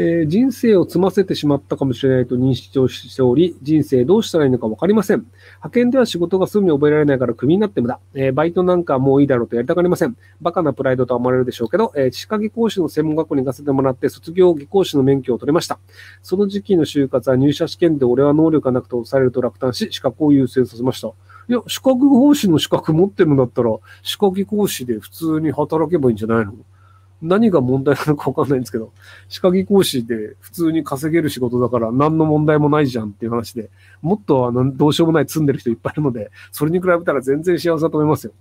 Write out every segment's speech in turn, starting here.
えー人生を積ませてしまったかもしれないと認識をしており、人生どうしたらいいのかわかりません。派遣では仕事がすぐに覚えられないからクビになって無駄。えーバイトなんかもういいだろうとやりたがりません。バカなプライドとは思われるでしょうけど、えー、歯科技講師の専門学校に行かせてもらって卒業技講師の免許を取れました。その時期の就活は入社試験で俺は能力がなくとされると落胆し、資格を優先させました。いや、資格講師の資格持ってるんだったら、歯科技講師で普通に働けばいいんじゃないの？何が問題なのかわかんないんですけど、歯科技講師で普通に稼げる仕事だから何の問題もないじゃんっていう話で、もっとあの、どうしようもない積んでる人いっぱいいるので、それに比べたら全然幸せだと思いますよ。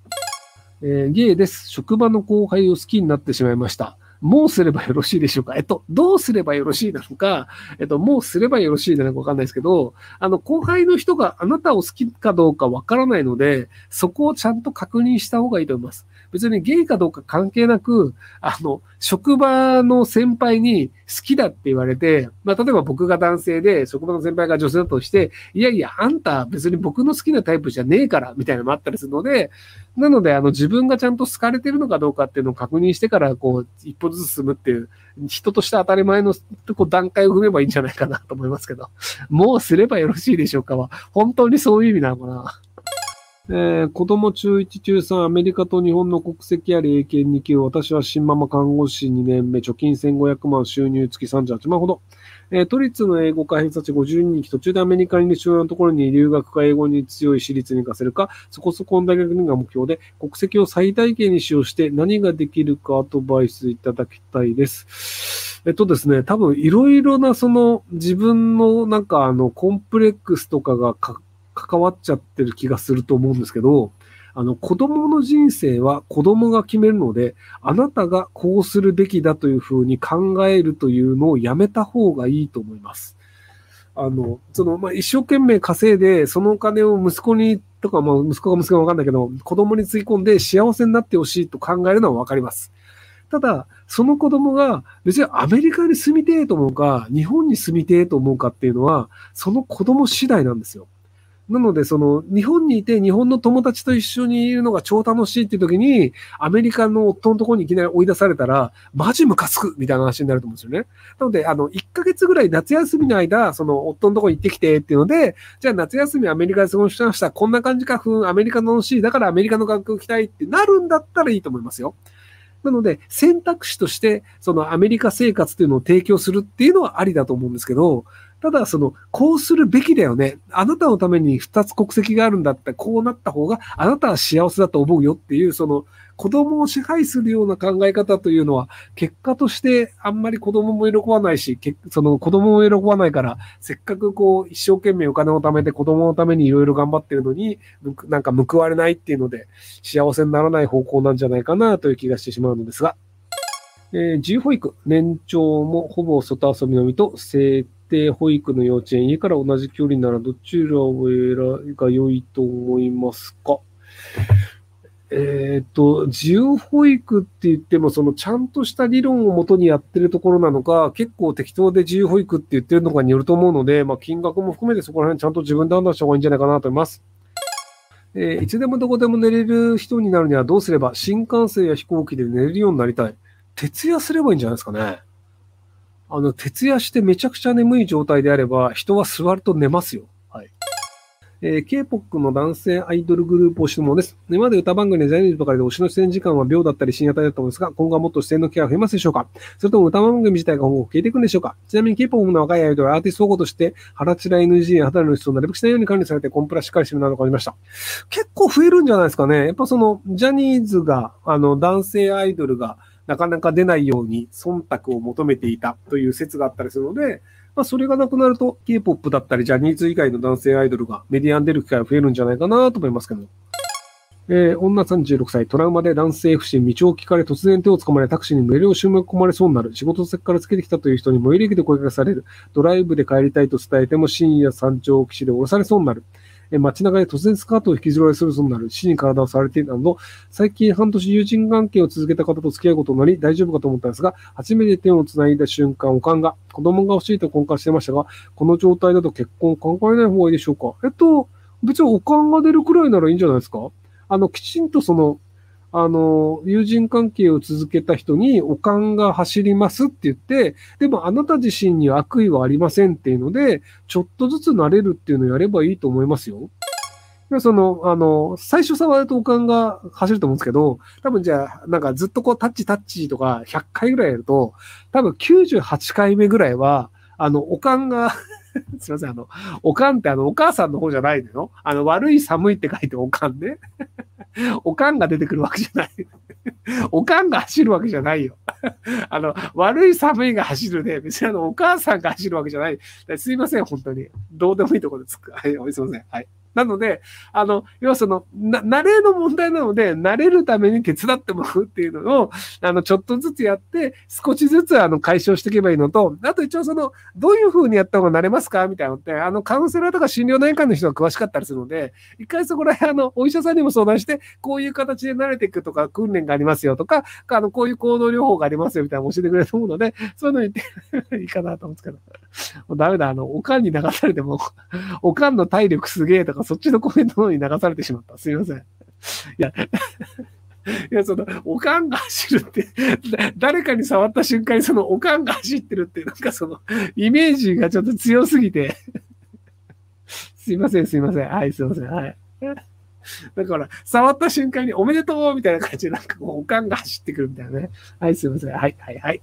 えーゲイです。職場の後輩を好きになってしまいました。もうすればよろしいでしょうか？えっと、どうすればよろしいなのか、えっと、もうすればよろしいなのかわかんないですけど、あの、後輩の人があなたを好きかどうかわからないので、そこをちゃんと確認した方がいいと思います。別にゲイかどうか関係なく、あの、職場の先輩に好きだって言われて、まあ、例えば僕が男性で、職場の先輩が女性だとして、いやいや、あんた別に僕の好きなタイプじゃねえから、みたいなのもあったりするので、なので、あの、自分がちゃんと好かれてるのかどうかっていうのを確認してから、こう、一歩ずつ進むっていう、人として当たり前のこう段階を踏めばいいんじゃないかなと思いますけど、もうすればよろしいでしょうかは、本当にそういう意味なのかな。えー子供中1中3、アメリカと日本の国籍あり英検2級、私は新ママ看護師2年目、貯金1500万、収入月38万ほど。えー都立の英語科偏差値52人期、途中でアメリカにいる主要なところに留学か英語に強い私立に行かせるか、そこそこの大学にが目標で、国籍を最大限に使用して何ができるかアドバイスいただきたいです。えっとですね、多分いろいろなその自分のなんかあのコンプレックスとかがか関わっちゃってる気がすると思うんですけど、あの子供の人生は子供が決めるので、あなたがこうするべきだというふうに考えるというのをやめた方がいいと思います。あの、その、まあ、一生懸命稼いで、そのお金を息子に、とか、まあ、息子が息子がわかんないけど、子供につぎ込んで幸せになってほしいと考えるのはわかります。ただ、その子供が別にアメリカに住みてえと思うか、日本に住みてえと思うかっていうのは、その子供次第なんですよ。なので、その、日本にいて日本の友達と一緒にいるのが超楽しいっていう時に、アメリカの夫のところにいきなり追い出されたら、マジムカつくみたいな話になると思うんですよね。なので、あの、1ヶ月ぐらい夏休みの間、その、夫のところに行ってきてっていうので、じゃあ夏休みアメリカで過ごしました。こんな感じか、ふん、アメリカの楽しい。だからアメリカの学校行きたいってなるんだったらいいと思いますよ。なので、選択肢として、そのアメリカ生活っていうのを提供するっていうのはありだと思うんですけど、ただ、その、こうするべきだよね。あなたのために二つ国籍があるんだったら、こうなった方が、あなたは幸せだと思うよっていう、その、子供を支配するような考え方というのは、結果としてあんまり子供も喜ばないし、その子供も喜ばないから、せっかくこう、一生懸命お金を貯めて子供のためにいろいろ頑張ってるのに、なんか報われないっていうので、幸せにならない方向なんじゃないかなという気がしてしまうのですが、えー自由保育、年長もほぼ外遊びのみと、定保育の幼稚園、家から同じ距離ならどちらを選が良いと思いますか？えっ、と、自由保育って言っても、そのちゃんとした理論をもとにやってるところなのか、結構適当で自由保育って言ってるのかによると思うので、まあ、金額も含めてそこら辺ちゃんと自分で判断した方がいいんじゃないかなと思います。えーいつでもどこでも寝れる人になるにはどうすれば、新幹線や飛行機で寝れるようになりたい？徹夜すればいいんじゃないですかね。あの、徹夜してめちゃくちゃ眠い状態であれば、人は座ると寝ますよ。はい。えー K-POP の男性アイドルグループ推しのものです。今まで歌番組でジャニーズばかりで推しの出演時間は秒だったり深夜帯だったのですが、今後はもっと出演の機会が増えますでしょうかそれとも歌番組自体が今後消えていくんでしょうかちなみに K-POP の若いアイドルはアーティスト保護として、腹チラ NG や肌の質をなるべくしないように管理されてコンプラしっかりしてるなど感じました。結構増えるんじゃないですかね。やっぱその、ジャニーズが、あの、男性アイドルが、なかなか出ないように忖度を求めていたという説があったりするので、まあ、それがなくなると、K-POP だったり、ジャニーズ以外の男性アイドルがメディアに出る機会が増えるんじゃないかなと思いますけど。えー女36歳、トラウマで男性不審、道を聞かれ、突然手を掴まれ、タクシーに無理を締め込まれそうになる、仕事先からつけてきたという人に最寄り駅で声かけされる、ドライブで帰りたいと伝えても深夜山頂基地で降ろされそうになる、え街中で突然スカートを引きずられするそうになる、死に体をされているなど、最近半年友人関係を続けた方と付き合うことになり大丈夫かと思ったんですが、初めて手を繋いだ瞬間、おかんが、子供が欲しいと婚活してましたが、この状態だと結婚を考えない方がいいでしょうかえっと、別におかんが出るくらいならいいんじゃないですか？あの、きちんとその、あの、友人関係を続けた人に、おかんが走りますって言って、でもあなた自身に悪意はありませんっていうので、ちょっとずつ慣れるっていうのをやればいいと思いますよ。その、あの、最初触るとおかんが走ると思うんですけど、多分じゃあ、なんかずっとこうタッチタッチとか100回ぐらいやると、多分98回目ぐらいは、あの、おかんが すいません、あの、おかんってあの、お母さんの方じゃないのよ。あの、悪い寒いって書いておかんね。おかんが出てくるわけじゃない。おかんが走るわけじゃないよ。あの、悪い寒いが走るね。別にあの、お母さんが走るわけじゃない。すいません、本当に。どうでもいいところでつく。はい、すいません。はい。なので、あの、要はその、な、慣れの問題なので、慣れるために手伝ってもらうっていうのを、あの、ちょっとずつやって、少しずつ、あの、解消していけばいいのと、あと一応その、どういう風にやった方が慣れますかみたいなのって、あの、カウンセラーとか診療内科の人が詳しかったりするので、一回そこら辺、あの、お医者さんにも相談して、こういう形で慣れていくとか、訓練がありますよとか、あの、こういう行動療法がありますよみたいなの教えてくれると思うので、そういうの言っていいかなと思うんですけど。もうダメだ、あの、おかんに流されても、おかんの体力すげえとか、そっちのコメントの方に流されてしまった。すいません。いや、いや、その、おかんが走るって、誰かに触った瞬間にそのおかんが走ってるって、なんかその、イメージがちょっと強すぎて すいません、すいません。はい、すいません。はい。だから、触った瞬間におめでとうみたいな感じで、なんかこう、おかんが走ってくるみたいなね。はい、すいません。はい、はい、はい。